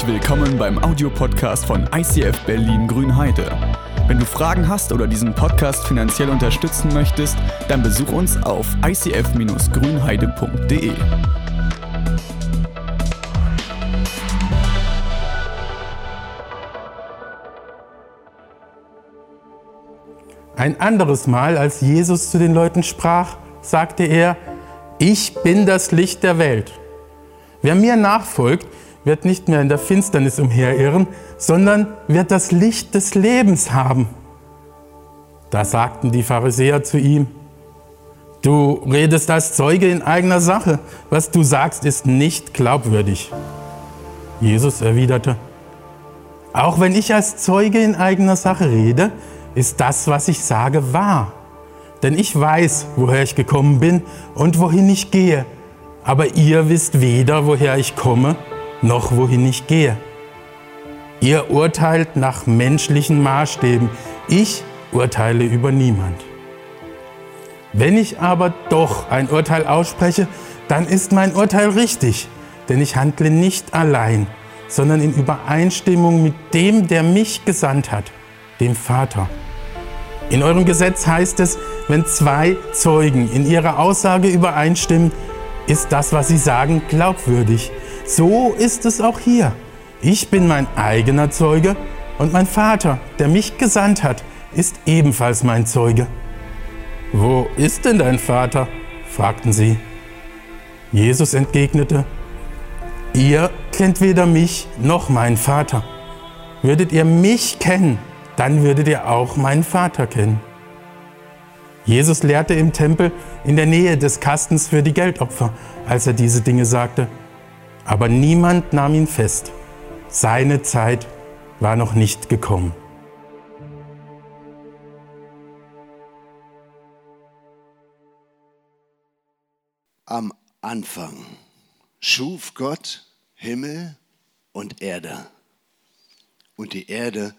Herzlich willkommen beim Audiopodcast von ICF Berlin Grünheide. Wenn du Fragen hast oder diesen Podcast finanziell unterstützen möchtest, dann besuch uns auf icf-grünheide.de. Ein anderes Mal, als Jesus zu den Leuten sprach, sagte er, ich bin das Licht der Welt. Wer mir nachfolgt, wird nicht mehr in der Finsternis umherirren, sondern wird das Licht des Lebens haben. Da sagten die Pharisäer zu ihm, du redest als Zeuge in eigener Sache, was du sagst, ist nicht glaubwürdig. Jesus erwiderte, auch wenn ich als Zeuge in eigener Sache rede, ist das, was ich sage, wahr. Denn ich weiß, woher ich gekommen bin und wohin ich gehe, aber ihr wisst weder, woher ich komme, noch wohin ich gehe. Ihr urteilt nach menschlichen Maßstäben, ich urteile über niemand. Wenn ich aber doch ein Urteil ausspreche, dann ist mein Urteil richtig, denn ich handle nicht allein, sondern in Übereinstimmung mit dem, der mich gesandt hat, dem Vater. In eurem Gesetz heißt es, wenn zwei Zeugen in ihrer Aussage übereinstimmen, ist das, was sie sagen, glaubwürdig. So ist es auch hier. Ich bin mein eigener Zeuge und mein Vater, der mich gesandt hat, ist ebenfalls mein Zeuge. Wo ist denn dein Vater? fragten sie. Jesus entgegnete, Ihr kennt weder mich noch meinen Vater. Würdet ihr mich kennen, dann würdet ihr auch meinen Vater kennen. Jesus lehrte im Tempel in der Nähe des Kastens für die Geldopfer, als er diese Dinge sagte. Aber niemand nahm ihn fest. Seine Zeit war noch nicht gekommen. Am Anfang schuf Gott Himmel und Erde. Und die Erde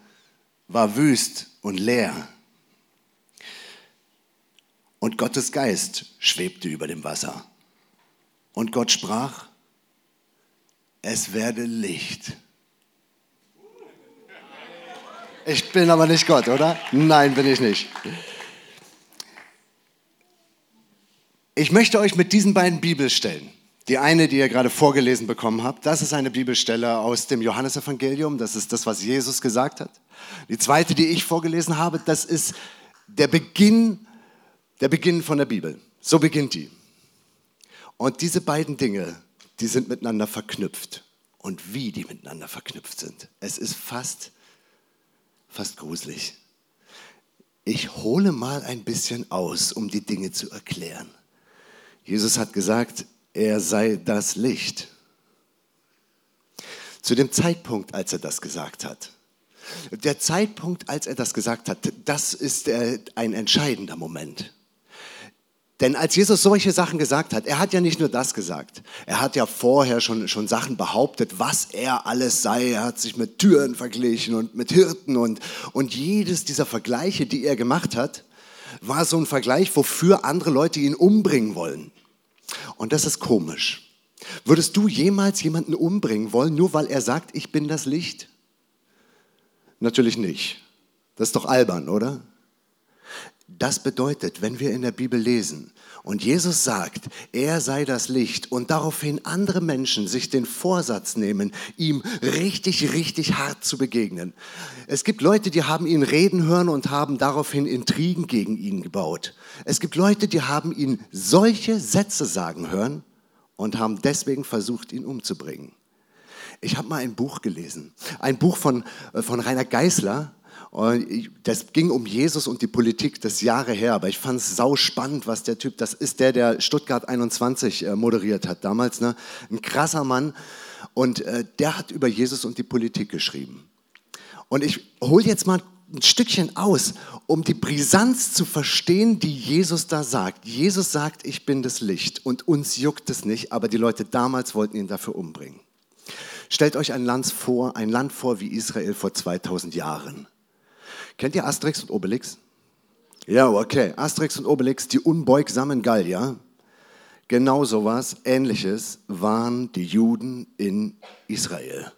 war wüst und leer. Und Gottes Geist schwebte über dem Wasser. Und Gott sprach, es werde Licht. Ich bin aber nicht Gott, oder? Nein, bin ich nicht. Ich möchte euch mit diesen beiden Bibelstellen, die eine, die ihr gerade vorgelesen bekommen habt, das ist eine Bibelstelle aus dem Johannesevangelium, das ist das, was Jesus gesagt hat. Die zweite, die ich vorgelesen habe, das ist der Beginn, der Beginn von der Bibel. So beginnt die. Und diese beiden Dinge, die sind miteinander verknüpft. Und wie die miteinander verknüpft sind. Es ist fast, fast gruselig. Ich hole mal ein bisschen aus, um die Dinge zu erklären. Jesus hat gesagt, er sei das Licht. Zu dem Zeitpunkt, als er das gesagt hat, der Zeitpunkt, als er das gesagt hat, das ist ein entscheidender Moment. Denn als Jesus solche Sachen gesagt hat, er hat ja nicht nur das gesagt, er hat ja vorher schon, schon Sachen behauptet, was er alles sei. Er hat sich mit Türen verglichen und mit Hirten und, und jedes dieser Vergleiche, die er gemacht hat, war so ein Vergleich, wofür andere Leute ihn umbringen wollen. Und das ist komisch. Würdest du jemals jemanden umbringen wollen, nur weil er sagt, ich bin das Licht? Natürlich nicht. Das ist doch albern, oder? Das bedeutet, wenn wir in der Bibel lesen und Jesus sagt, er sei das Licht und daraufhin andere Menschen sich den Vorsatz nehmen, ihm richtig, richtig hart zu begegnen. Es gibt Leute, die haben ihn reden hören und haben daraufhin Intrigen gegen ihn gebaut. Es gibt Leute, die haben ihn solche Sätze sagen hören und haben deswegen versucht, ihn umzubringen. Ich habe mal ein Buch gelesen, ein Buch von, äh, von Rainer Geißler, das ging um Jesus und die Politik, das Jahre her, aber ich fand es sau spannend, was der Typ, das ist der, der Stuttgart 21 äh, moderiert hat damals, ne? ein krasser Mann und äh, der hat über Jesus und die Politik geschrieben. Und ich hole jetzt mal ein Stückchen aus, um die Brisanz zu verstehen, die Jesus da sagt. Jesus sagt, ich bin das Licht und uns juckt es nicht, aber die Leute damals wollten ihn dafür umbringen. Stellt euch ein Land vor, ein Land vor wie Israel vor 2000 Jahren. Kennt ihr Asterix und Obelix? Ja, okay. Asterix und Obelix, die unbeugsamen Gallier. Genau sowas, ähnliches waren die Juden in Israel.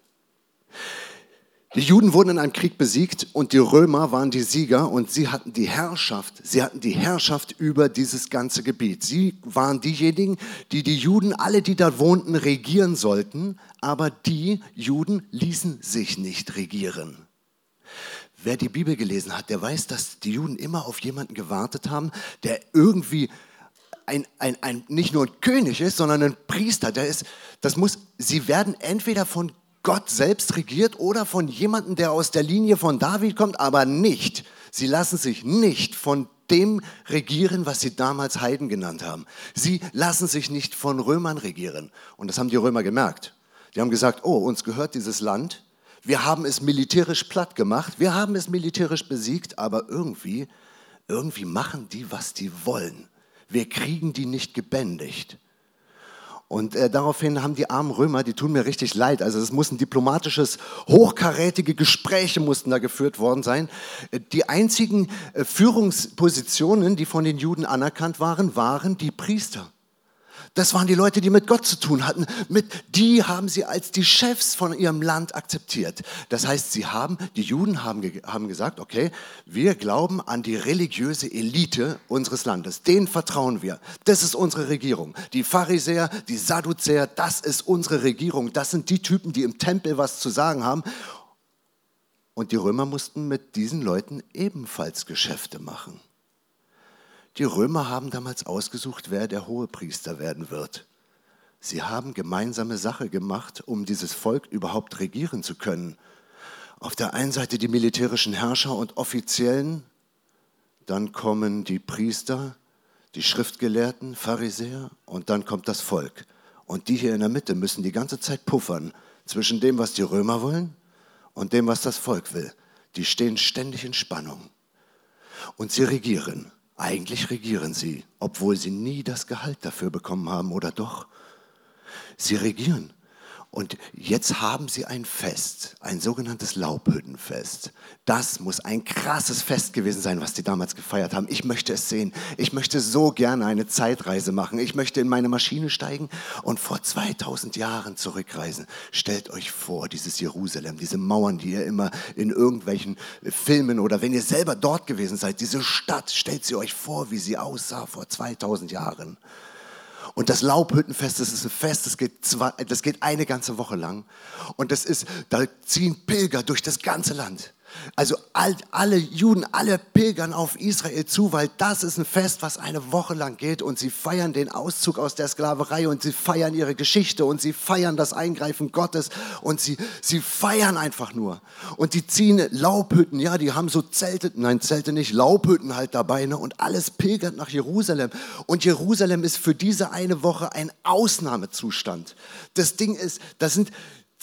Die Juden wurden in einem Krieg besiegt und die Römer waren die Sieger und sie hatten die Herrschaft. Sie hatten die Herrschaft über dieses ganze Gebiet. Sie waren diejenigen, die die Juden, alle, die da wohnten, regieren sollten, aber die Juden ließen sich nicht regieren. Wer die Bibel gelesen hat, der weiß, dass die Juden immer auf jemanden gewartet haben, der irgendwie ein, ein, ein, nicht nur ein König ist, sondern ein Priester. Der ist, das muss, sie werden entweder von Gott selbst regiert oder von jemandem, der aus der Linie von David kommt, aber nicht. Sie lassen sich nicht von dem regieren, was sie damals Heiden genannt haben. Sie lassen sich nicht von Römern regieren. Und das haben die Römer gemerkt. Die haben gesagt, oh, uns gehört dieses Land. Wir haben es militärisch platt gemacht. Wir haben es militärisch besiegt, aber irgendwie, irgendwie machen die, was die wollen. Wir kriegen die nicht gebändigt. Und äh, daraufhin haben die armen Römer, die tun mir richtig leid. Also es mussten diplomatisches, hochkarätige Gespräche mussten da geführt worden sein. Äh, die einzigen äh, Führungspositionen, die von den Juden anerkannt waren, waren die Priester. Das waren die Leute, die mit Gott zu tun hatten. Mit, die haben sie als die Chefs von ihrem Land akzeptiert. Das heißt, sie haben, die Juden haben, haben gesagt, okay, wir glauben an die religiöse Elite unseres Landes. Denen vertrauen wir. Das ist unsere Regierung. Die Pharisäer, die Sadduzäer, das ist unsere Regierung. Das sind die Typen, die im Tempel was zu sagen haben. Und die Römer mussten mit diesen Leuten ebenfalls Geschäfte machen. Die Römer haben damals ausgesucht, wer der Hohepriester werden wird. Sie haben gemeinsame Sache gemacht, um dieses Volk überhaupt regieren zu können. Auf der einen Seite die militärischen Herrscher und Offiziellen, dann kommen die Priester, die Schriftgelehrten, Pharisäer und dann kommt das Volk. Und die hier in der Mitte müssen die ganze Zeit puffern zwischen dem, was die Römer wollen und dem, was das Volk will. Die stehen ständig in Spannung. Und sie regieren. Eigentlich regieren sie, obwohl sie nie das Gehalt dafür bekommen haben, oder doch? Sie regieren. Und jetzt haben sie ein Fest, ein sogenanntes Laubhüttenfest. Das muss ein krasses Fest gewesen sein, was die damals gefeiert haben. Ich möchte es sehen. Ich möchte so gerne eine Zeitreise machen. Ich möchte in meine Maschine steigen und vor 2000 Jahren zurückreisen. Stellt euch vor, dieses Jerusalem, diese Mauern, die ihr immer in irgendwelchen Filmen oder wenn ihr selber dort gewesen seid, diese Stadt, stellt sie euch vor, wie sie aussah vor 2000 Jahren. Und das Laubhüttenfest, das ist ein Fest, das geht, zwei, das geht eine ganze Woche lang. Und das ist, da ziehen Pilger durch das ganze Land. Also all, alle Juden, alle pilgern auf Israel zu, weil das ist ein Fest, was eine Woche lang geht und sie feiern den Auszug aus der Sklaverei und sie feiern ihre Geschichte und sie feiern das Eingreifen Gottes und sie, sie feiern einfach nur. Und die ziehen Laubhütten, ja, die haben so Zelte, nein, Zelte nicht, Laubhütten halt dabei ne? und alles pilgert nach Jerusalem. Und Jerusalem ist für diese eine Woche ein Ausnahmezustand. Das Ding ist, das sind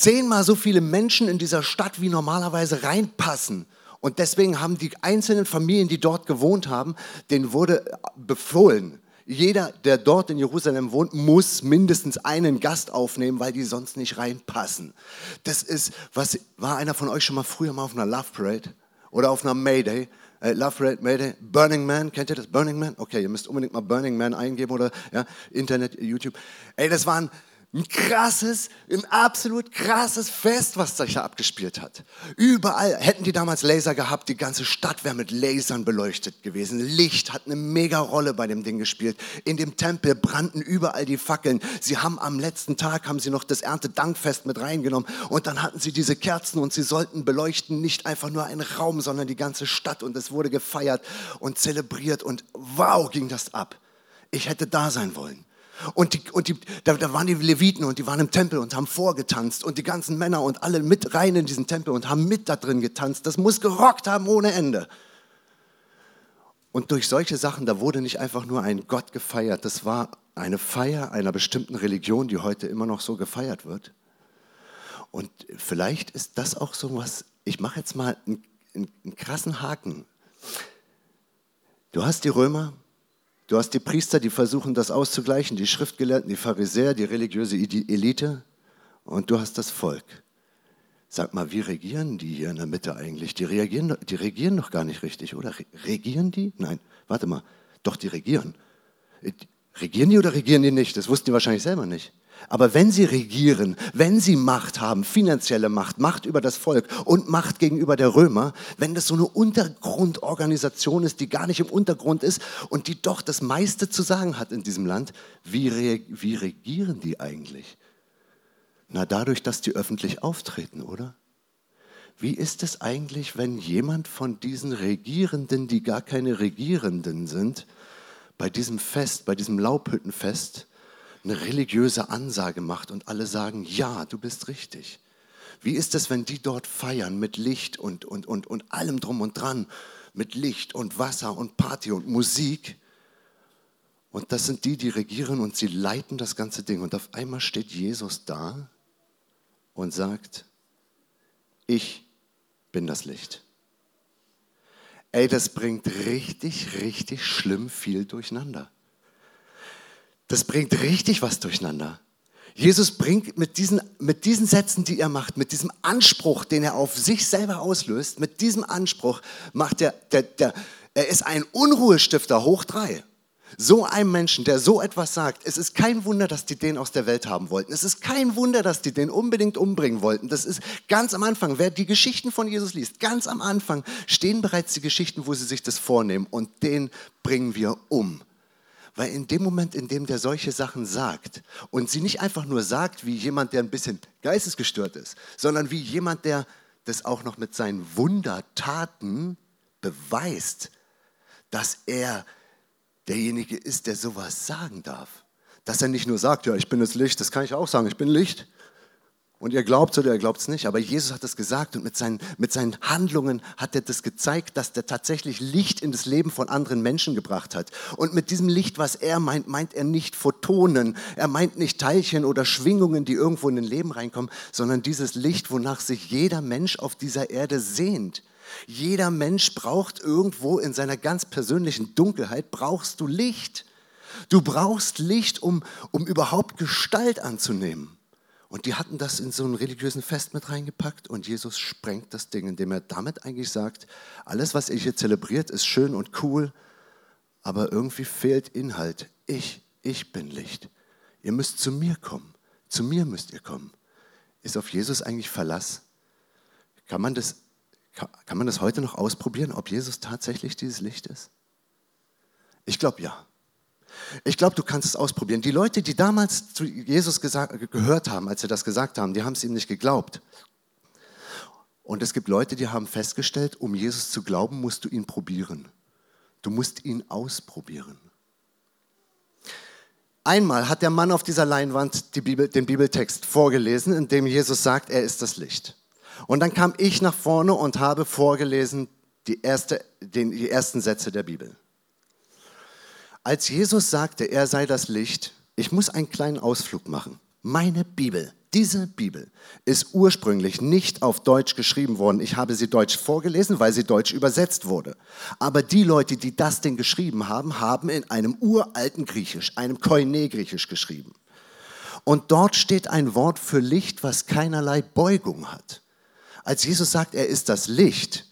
zehnmal so viele Menschen in dieser Stadt wie normalerweise reinpassen. Und deswegen haben die einzelnen Familien, die dort gewohnt haben, denen wurde befohlen, jeder, der dort in Jerusalem wohnt, muss mindestens einen Gast aufnehmen, weil die sonst nicht reinpassen. Das ist, was war einer von euch schon mal früher mal auf einer Love Parade oder auf einer Mayday? Äh, Love Parade, Mayday, Burning Man, kennt ihr das? Burning Man? Okay, ihr müsst unbedingt mal Burning Man eingeben oder ja, Internet, YouTube. Ey, das waren ein krasses, ein absolut krasses Fest, was sich da abgespielt hat. Überall hätten die damals Laser gehabt, die ganze Stadt wäre mit Lasern beleuchtet gewesen. Licht hat eine mega Rolle bei dem Ding gespielt. In dem Tempel brannten überall die Fackeln. Sie haben am letzten Tag haben sie noch das Erntedankfest mit reingenommen und dann hatten sie diese Kerzen und sie sollten beleuchten nicht einfach nur einen Raum, sondern die ganze Stadt und es wurde gefeiert und zelebriert und wow ging das ab. Ich hätte da sein wollen. Und, die, und die, da, da, waren die Leviten und die waren im Tempel und haben vorgetanzt und die ganzen Männer und alle mit rein in diesen Tempel und haben mit da drin getanzt. Das muss gerockt haben ohne Ende. Und durch solche Sachen, da wurde nicht einfach nur ein Gott gefeiert, das war eine Feier einer bestimmten Religion, die heute immer noch so gefeiert wird. Und vielleicht ist das auch so was, ich mache jetzt mal einen, einen, einen krassen Haken. Du hast die Römer, Du hast die Priester, die versuchen das auszugleichen, die Schriftgelehrten, die Pharisäer, die religiöse Elite und du hast das Volk. Sag mal, wie regieren die hier in der Mitte eigentlich? Die, reagieren, die regieren doch gar nicht richtig, oder? Regieren die? Nein, warte mal. Doch, die regieren. Regieren die oder regieren die nicht? Das wussten die wahrscheinlich selber nicht. Aber wenn sie regieren, wenn sie Macht haben, finanzielle Macht, Macht über das Volk und Macht gegenüber der Römer, wenn das so eine Untergrundorganisation ist, die gar nicht im Untergrund ist und die doch das meiste zu sagen hat in diesem Land, wie, re wie regieren die eigentlich? Na, dadurch, dass die öffentlich auftreten, oder? Wie ist es eigentlich, wenn jemand von diesen Regierenden, die gar keine Regierenden sind, bei diesem Fest, bei diesem Laubhüttenfest, eine religiöse Ansage macht und alle sagen, ja, du bist richtig. Wie ist es, wenn die dort feiern mit Licht und, und, und, und allem drum und dran, mit Licht und Wasser und Party und Musik? Und das sind die, die regieren und sie leiten das ganze Ding. Und auf einmal steht Jesus da und sagt, ich bin das Licht. Ey, das bringt richtig, richtig schlimm viel durcheinander. Das bringt richtig was durcheinander. Jesus bringt mit diesen, mit diesen Sätzen, die er macht, mit diesem Anspruch, den er auf sich selber auslöst, mit diesem Anspruch macht er, der, der, er ist ein Unruhestifter hoch drei. So einem Menschen, der so etwas sagt, es ist kein Wunder, dass die den aus der Welt haben wollten. Es ist kein Wunder, dass die den unbedingt umbringen wollten. Das ist ganz am Anfang, wer die Geschichten von Jesus liest, ganz am Anfang stehen bereits die Geschichten, wo sie sich das vornehmen und den bringen wir um. Weil in dem Moment, in dem der solche Sachen sagt und sie nicht einfach nur sagt wie jemand, der ein bisschen geistesgestört ist, sondern wie jemand, der das auch noch mit seinen Wundertaten beweist, dass er derjenige ist, der sowas sagen darf. Dass er nicht nur sagt, ja, ich bin das Licht, das kann ich auch sagen, ich bin Licht, und ihr glaubt oder ihr glaubt es nicht, aber Jesus hat es gesagt und mit seinen, mit seinen Handlungen hat er das gezeigt, dass er tatsächlich Licht in das Leben von anderen Menschen gebracht hat. Und mit diesem Licht, was er meint, meint er nicht Photonen, er meint nicht Teilchen oder Schwingungen, die irgendwo in ein Leben reinkommen, sondern dieses Licht, wonach sich jeder Mensch auf dieser Erde sehnt. Jeder Mensch braucht irgendwo in seiner ganz persönlichen Dunkelheit, brauchst du Licht. Du brauchst Licht, um, um überhaupt Gestalt anzunehmen. Und die hatten das in so einen religiösen Fest mit reingepackt und Jesus sprengt das Ding, indem er damit eigentlich sagt, alles, was ihr hier zelebriert, ist schön und cool, aber irgendwie fehlt Inhalt. Ich, ich bin Licht. Ihr müsst zu mir kommen. Zu mir müsst ihr kommen. Ist auf Jesus eigentlich Verlass? Kann man das, kann man das heute noch ausprobieren, ob Jesus tatsächlich dieses Licht ist? Ich glaube ja. Ich glaube, du kannst es ausprobieren. Die Leute, die damals zu Jesus gehört haben, als sie das gesagt haben, die haben es ihm nicht geglaubt. Und es gibt Leute, die haben festgestellt, um Jesus zu glauben, musst du ihn probieren. Du musst ihn ausprobieren. Einmal hat der Mann auf dieser Leinwand die Bibel, den Bibeltext vorgelesen, in dem Jesus sagt, er ist das Licht. Und dann kam ich nach vorne und habe vorgelesen die, erste, den, die ersten Sätze der Bibel. Als Jesus sagte, er sei das Licht, ich muss einen kleinen Ausflug machen. Meine Bibel, diese Bibel ist ursprünglich nicht auf Deutsch geschrieben worden. Ich habe sie deutsch vorgelesen, weil sie deutsch übersetzt wurde. Aber die Leute, die das Ding geschrieben haben, haben in einem uralten Griechisch, einem Koine-Griechisch geschrieben. Und dort steht ein Wort für Licht, was keinerlei Beugung hat. Als Jesus sagt, er ist das Licht,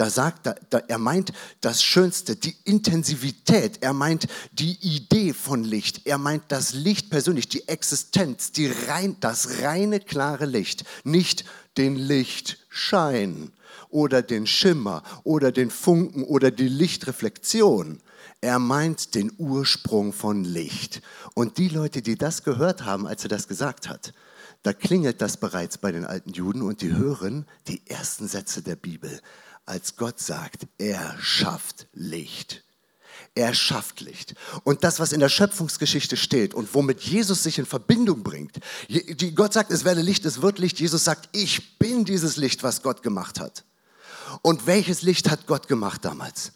da sagt er, da, er meint das Schönste, die Intensivität, er meint die Idee von Licht, er meint das Licht persönlich, die Existenz, die rein, das reine, klare Licht, nicht den Lichtschein oder den Schimmer oder den Funken oder die Lichtreflexion. Er meint den Ursprung von Licht. Und die Leute, die das gehört haben, als er das gesagt hat, da klingelt das bereits bei den alten Juden und die hören die ersten Sätze der Bibel als Gott sagt, er schafft Licht. Er schafft Licht. Und das, was in der Schöpfungsgeschichte steht und womit Jesus sich in Verbindung bringt, Gott sagt, es werde Licht, es wird Licht. Jesus sagt, ich bin dieses Licht, was Gott gemacht hat. Und welches Licht hat Gott gemacht damals?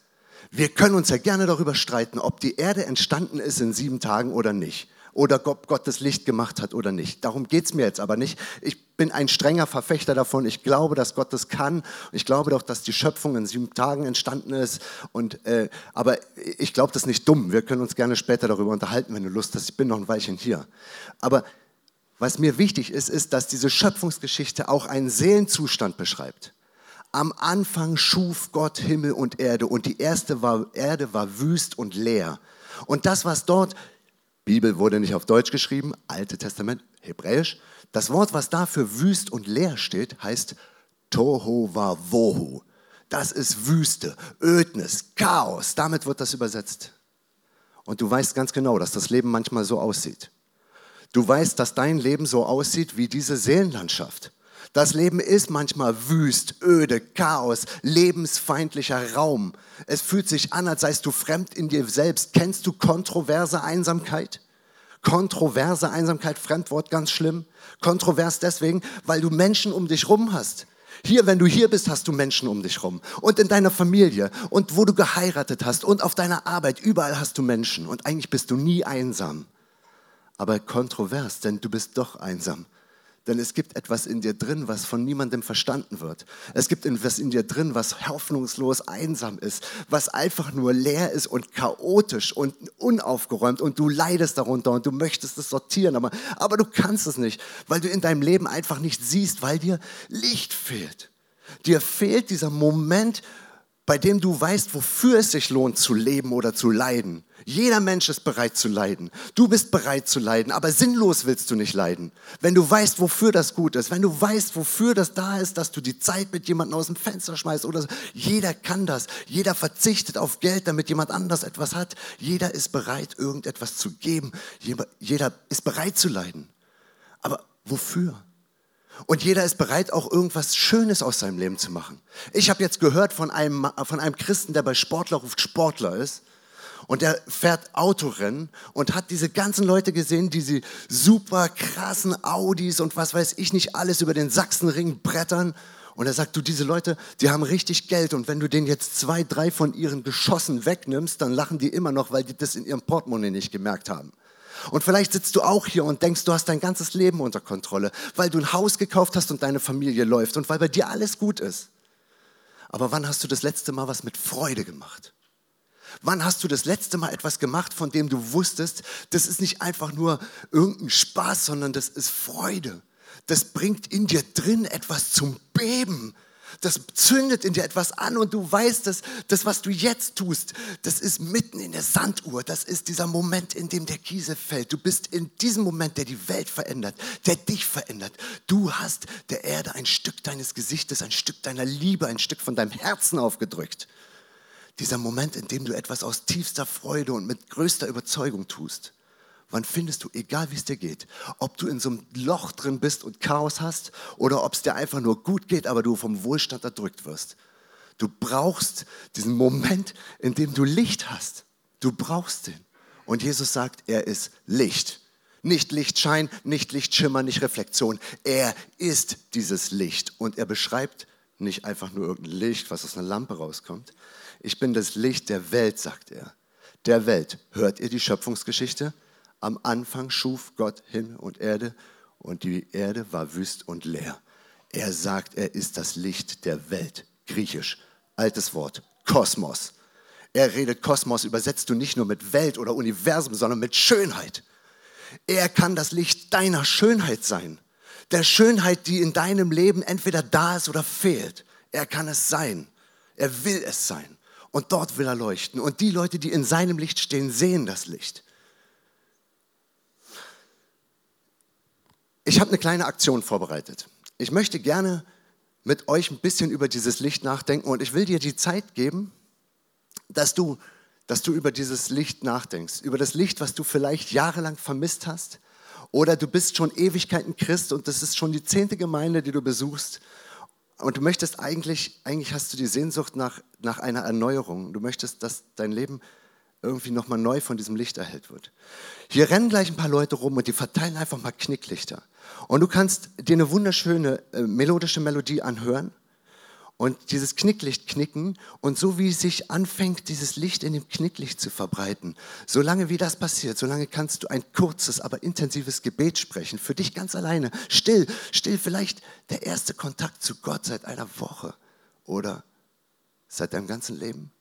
Wir können uns ja gerne darüber streiten, ob die Erde entstanden ist in sieben Tagen oder nicht oder ob Gott das Licht gemacht hat oder nicht. Darum geht es mir jetzt aber nicht. Ich bin ein strenger Verfechter davon. Ich glaube, dass Gott das kann. Ich glaube doch, dass die Schöpfung in sieben Tagen entstanden ist. Und, äh, aber ich glaube das nicht dumm. Wir können uns gerne später darüber unterhalten, wenn du Lust hast. Ich bin noch ein Weilchen hier. Aber was mir wichtig ist, ist, dass diese Schöpfungsgeschichte auch einen Seelenzustand beschreibt. Am Anfang schuf Gott Himmel und Erde und die erste war, Erde war wüst und leer. Und das, was dort Bibel wurde nicht auf Deutsch geschrieben, Alte Testament, Hebräisch. Das Wort, was da für wüst und leer steht, heißt Tohu Wohu. Das ist Wüste, Ödnis, Chaos. Damit wird das übersetzt. Und du weißt ganz genau, dass das Leben manchmal so aussieht. Du weißt, dass dein Leben so aussieht wie diese Seelenlandschaft. Das Leben ist manchmal wüst, öde, Chaos, lebensfeindlicher Raum. Es fühlt sich an, als seist du fremd in dir selbst. Kennst du kontroverse Einsamkeit? Kontroverse Einsamkeit, Fremdwort, ganz schlimm. Kontrovers deswegen, weil du Menschen um dich rum hast. Hier, wenn du hier bist, hast du Menschen um dich rum. Und in deiner Familie und wo du geheiratet hast und auf deiner Arbeit, überall hast du Menschen. Und eigentlich bist du nie einsam. Aber kontrovers, denn du bist doch einsam. Denn es gibt etwas in dir drin, was von niemandem verstanden wird. Es gibt etwas in dir drin, was hoffnungslos einsam ist, was einfach nur leer ist und chaotisch und unaufgeräumt und du leidest darunter und du möchtest es sortieren, aber, aber du kannst es nicht, weil du in deinem Leben einfach nicht siehst, weil dir Licht fehlt. Dir fehlt dieser Moment, bei dem du weißt, wofür es sich lohnt zu leben oder zu leiden. Jeder Mensch ist bereit zu leiden. Du bist bereit zu leiden, aber sinnlos willst du nicht leiden. Wenn du weißt, wofür das gut ist, wenn du weißt, wofür das da ist, dass du die Zeit mit jemandem aus dem Fenster schmeißt oder so. Jeder kann das. Jeder verzichtet auf Geld, damit jemand anders etwas hat. Jeder ist bereit, irgendetwas zu geben. Jeder ist bereit zu leiden. Aber wofür? Und jeder ist bereit, auch irgendwas Schönes aus seinem Leben zu machen. Ich habe jetzt gehört von einem, von einem Christen, der bei Sportler ruft Sportler ist. Und der fährt Autorennen und hat diese ganzen Leute gesehen, diese super krassen Audis und was weiß ich nicht alles über den Sachsenring brettern. Und er sagt, du, diese Leute, die haben richtig Geld und wenn du denen jetzt zwei, drei von ihren Geschossen wegnimmst, dann lachen die immer noch, weil die das in ihrem Portemonnaie nicht gemerkt haben. Und vielleicht sitzt du auch hier und denkst, du hast dein ganzes Leben unter Kontrolle, weil du ein Haus gekauft hast und deine Familie läuft und weil bei dir alles gut ist. Aber wann hast du das letzte Mal was mit Freude gemacht? Wann hast du das letzte Mal etwas gemacht, von dem du wusstest, das ist nicht einfach nur irgendein Spaß, sondern das ist Freude. Das bringt in dir drin etwas zum Beben das zündet in dir etwas an und du weißt, dass das, was du jetzt tust, das ist mitten in der Sanduhr. Das ist dieser Moment, in dem der Kiesel fällt. Du bist in diesem Moment, der die Welt verändert, der dich verändert. Du hast der Erde ein Stück deines Gesichtes, ein Stück deiner Liebe, ein Stück von deinem Herzen aufgedrückt. Dieser Moment, in dem du etwas aus tiefster Freude und mit größter Überzeugung tust. Wann findest du, egal wie es dir geht, ob du in so einem Loch drin bist und Chaos hast oder ob es dir einfach nur gut geht, aber du vom Wohlstand erdrückt wirst. Du brauchst diesen Moment, in dem du Licht hast. Du brauchst den. Und Jesus sagt, er ist Licht. Nicht Lichtschein, nicht Lichtschimmer, nicht Reflexion. Er ist dieses Licht. Und er beschreibt nicht einfach nur irgendein Licht, was aus einer Lampe rauskommt. Ich bin das Licht der Welt, sagt er. Der Welt. Hört ihr die Schöpfungsgeschichte? Am Anfang schuf Gott Himmel und Erde und die Erde war wüst und leer. Er sagt, er ist das Licht der Welt. Griechisch, altes Wort, Kosmos. Er redet Kosmos, übersetzt du nicht nur mit Welt oder Universum, sondern mit Schönheit. Er kann das Licht deiner Schönheit sein. Der Schönheit, die in deinem Leben entweder da ist oder fehlt. Er kann es sein. Er will es sein. Und dort will er leuchten. Und die Leute, die in seinem Licht stehen, sehen das Licht. Ich habe eine kleine Aktion vorbereitet. Ich möchte gerne mit euch ein bisschen über dieses Licht nachdenken und ich will dir die Zeit geben, dass du, dass du über dieses Licht nachdenkst, über das Licht, was du vielleicht jahrelang vermisst hast oder du bist schon Ewigkeiten Christ und das ist schon die zehnte Gemeinde, die du besuchst und du möchtest eigentlich, eigentlich hast du die Sehnsucht nach, nach einer Erneuerung. Du möchtest, dass dein Leben irgendwie nochmal neu von diesem Licht erhellt wird. Hier rennen gleich ein paar Leute rum und die verteilen einfach mal Knicklichter. Und du kannst dir eine wunderschöne äh, melodische Melodie anhören und dieses Knicklicht knicken und so wie sich anfängt, dieses Licht in dem Knicklicht zu verbreiten, solange wie das passiert, solange kannst du ein kurzes, aber intensives Gebet sprechen, für dich ganz alleine, still, still. Vielleicht der erste Kontakt zu Gott seit einer Woche oder seit deinem ganzen Leben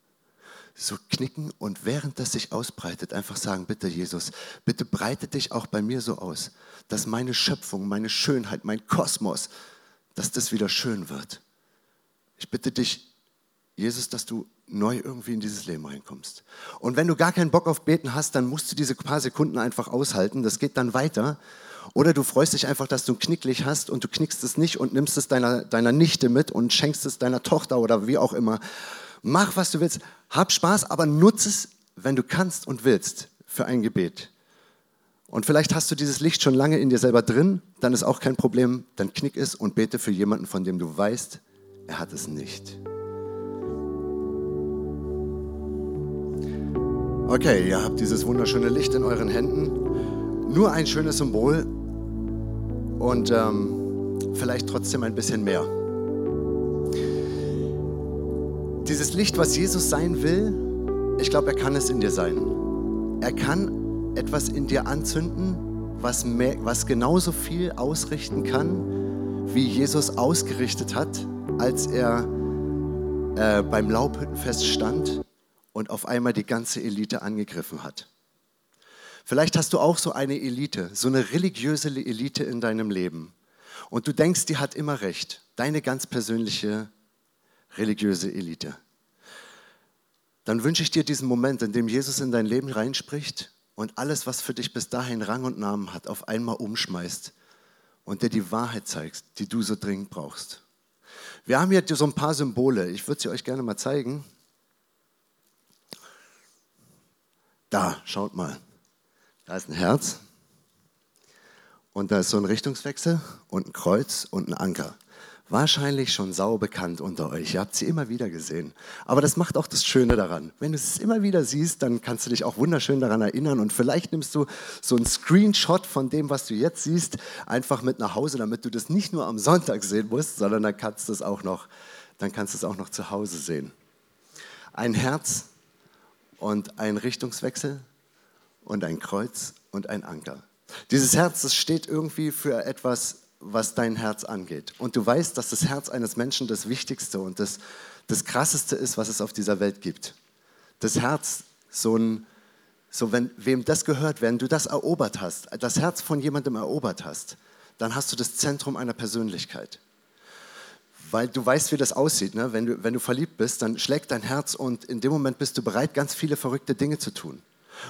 so knicken und während das sich ausbreitet, einfach sagen, bitte Jesus, bitte breite dich auch bei mir so aus, dass meine Schöpfung, meine Schönheit, mein Kosmos, dass das wieder schön wird. Ich bitte dich, Jesus, dass du neu irgendwie in dieses Leben reinkommst. Und wenn du gar keinen Bock auf Beten hast, dann musst du diese paar Sekunden einfach aushalten. Das geht dann weiter. Oder du freust dich einfach, dass du ein Knicklich hast und du knickst es nicht und nimmst es deiner, deiner Nichte mit und schenkst es deiner Tochter oder wie auch immer. Mach, was du willst. Hab Spaß, aber nutze es, wenn du kannst und willst, für ein Gebet. Und vielleicht hast du dieses Licht schon lange in dir selber drin, dann ist auch kein Problem. Dann knick es und bete für jemanden, von dem du weißt, er hat es nicht. Okay, ihr habt dieses wunderschöne Licht in euren Händen. Nur ein schönes Symbol und ähm, vielleicht trotzdem ein bisschen mehr. Dieses Licht, was Jesus sein will, ich glaube, er kann es in dir sein. Er kann etwas in dir anzünden, was, mehr, was genauso viel ausrichten kann, wie Jesus ausgerichtet hat, als er äh, beim Laubhüttenfest stand und auf einmal die ganze Elite angegriffen hat. Vielleicht hast du auch so eine Elite, so eine religiöse Elite in deinem Leben. Und du denkst, die hat immer recht. Deine ganz persönliche religiöse Elite. Dann wünsche ich dir diesen Moment, in dem Jesus in dein Leben reinspricht und alles, was für dich bis dahin Rang und Namen hat, auf einmal umschmeißt und dir die Wahrheit zeigst, die du so dringend brauchst. Wir haben hier so ein paar Symbole. Ich würde sie euch gerne mal zeigen. Da, schaut mal. Da ist ein Herz. Und da ist so ein Richtungswechsel und ein Kreuz und ein Anker. Wahrscheinlich schon sau bekannt unter euch. Ihr habt sie immer wieder gesehen. Aber das macht auch das Schöne daran. Wenn du es immer wieder siehst, dann kannst du dich auch wunderschön daran erinnern. Und vielleicht nimmst du so einen Screenshot von dem, was du jetzt siehst, einfach mit nach Hause, damit du das nicht nur am Sonntag sehen musst, sondern dann kannst du es auch noch, dann kannst du es auch noch zu Hause sehen. Ein Herz und ein Richtungswechsel und ein Kreuz und ein Anker. Dieses Herz, das steht irgendwie für etwas, was dein Herz angeht. Und du weißt, dass das Herz eines Menschen das Wichtigste und das, das Krasseste ist, was es auf dieser Welt gibt. Das Herz, so ein, so wenn, wem das gehört, wenn du das erobert hast, das Herz von jemandem erobert hast, dann hast du das Zentrum einer Persönlichkeit weil du weißt, wie das aussieht. Ne? Wenn, du, wenn du verliebt bist, dann schlägt dein Herz und in dem Moment bist du bereit, ganz viele verrückte Dinge zu tun.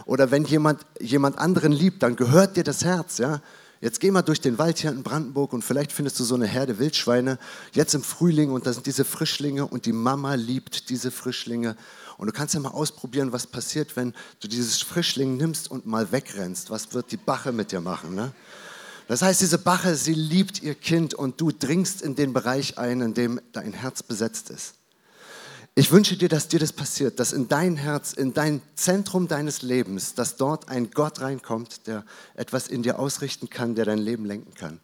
Oder wenn jemand, jemand anderen liebt, dann gehört dir das Herz. Ja? Jetzt geh mal durch den Wald hier in Brandenburg und vielleicht findest du so eine Herde Wildschweine, jetzt im Frühling und da sind diese Frischlinge und die Mama liebt diese Frischlinge. Und du kannst ja mal ausprobieren, was passiert, wenn du dieses Frischling nimmst und mal wegrennst. Was wird die Bache mit dir machen? Ne? Das heißt, diese Bache, sie liebt ihr Kind und du dringst in den Bereich ein, in dem dein Herz besetzt ist. Ich wünsche dir, dass dir das passiert, dass in dein Herz, in dein Zentrum deines Lebens, dass dort ein Gott reinkommt, der etwas in dir ausrichten kann, der dein Leben lenken kann.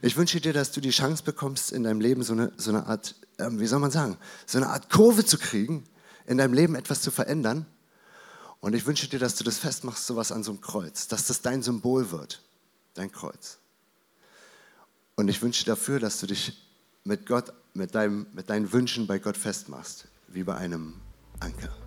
Ich wünsche dir, dass du die Chance bekommst, in deinem Leben so eine, so eine Art, äh, wie soll man sagen, so eine Art Kurve zu kriegen, in deinem Leben etwas zu verändern. Und ich wünsche dir, dass du das festmachst, sowas an so einem Kreuz, dass das dein Symbol wird, dein Kreuz. Und ich wünsche dafür, dass du dich mit Gott, mit, deinem, mit deinen Wünschen bei Gott festmachst, wie bei einem Anker.